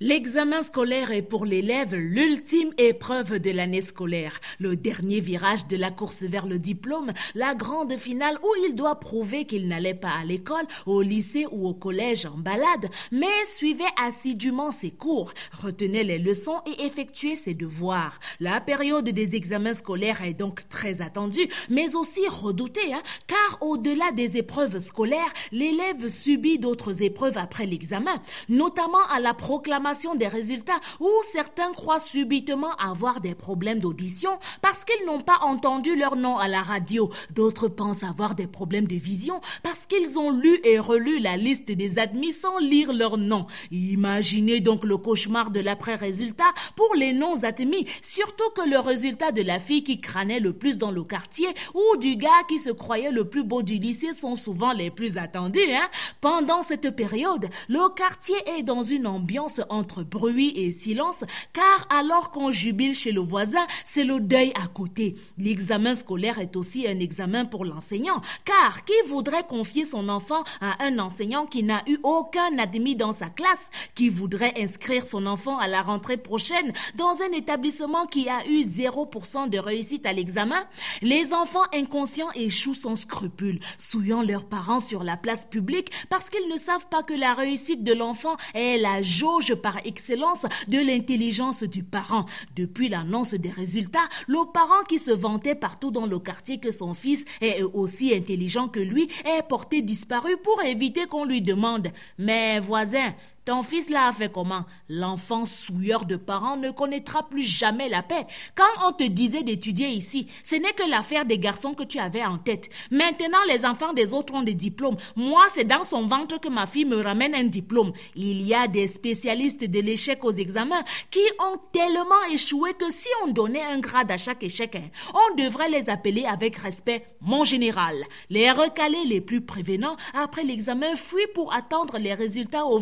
L'examen scolaire est pour l'élève l'ultime épreuve de l'année scolaire, le dernier virage de la course vers le diplôme, la grande finale où il doit prouver qu'il n'allait pas à l'école, au lycée ou au collège en balade, mais suivait assidûment ses cours, retenait les leçons et effectuait ses devoirs. La période des examens scolaires est donc très attendue, mais aussi redoutée, hein, car au-delà des épreuves scolaires, l'élève subit d'autres épreuves après l'examen, notamment à la proclamation des résultats où certains croient subitement avoir des problèmes d'audition parce qu'ils n'ont pas entendu leur nom à la radio. D'autres pensent avoir des problèmes de vision parce qu'ils ont lu et relu la liste des admis sans lire leur nom. Imaginez donc le cauchemar de l'après-résultat pour les non admis, surtout que le résultat de la fille qui crânait le plus dans le quartier ou du gars qui se croyait le plus beau du lycée sont souvent les plus attendus. Hein? Pendant cette période, le quartier est dans une ambiance entre bruit et silence, car alors qu'on jubile chez le voisin, c'est le deuil à côté. L'examen scolaire est aussi un examen pour l'enseignant, car qui voudrait confier son enfant à un enseignant qui n'a eu aucun admis dans sa classe, qui voudrait inscrire son enfant à la rentrée prochaine dans un établissement qui a eu 0% de réussite à l'examen? Les enfants inconscients échouent sans scrupule, souillant leurs parents sur la place publique parce qu'ils ne savent pas que la réussite de l'enfant est la jauge par excellence de l'intelligence du parent. Depuis l'annonce des résultats, le parent qui se vantait partout dans le quartier que son fils est aussi intelligent que lui est porté disparu pour éviter qu'on lui demande Mais voisin, ton fils là a fait comment? L'enfant souilleur de parents ne connaîtra plus jamais la paix. Quand on te disait d'étudier ici, ce n'est que l'affaire des garçons que tu avais en tête. Maintenant, les enfants des autres ont des diplômes. Moi, c'est dans son ventre que ma fille me ramène un diplôme. Il y a des spécialistes de l'échec aux examens qui ont tellement échoué que si on donnait un grade à chaque échec, hein, on devrait les appeler avec respect mon général. Les recalés les plus prévenants après l'examen fuient pour attendre les résultats au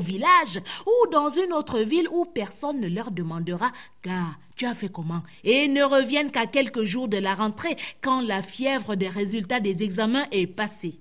ou dans une autre ville où personne ne leur demandera Gars, tu as fait comment? Et ne reviennent qu'à quelques jours de la rentrée quand la fièvre des résultats des examens est passée.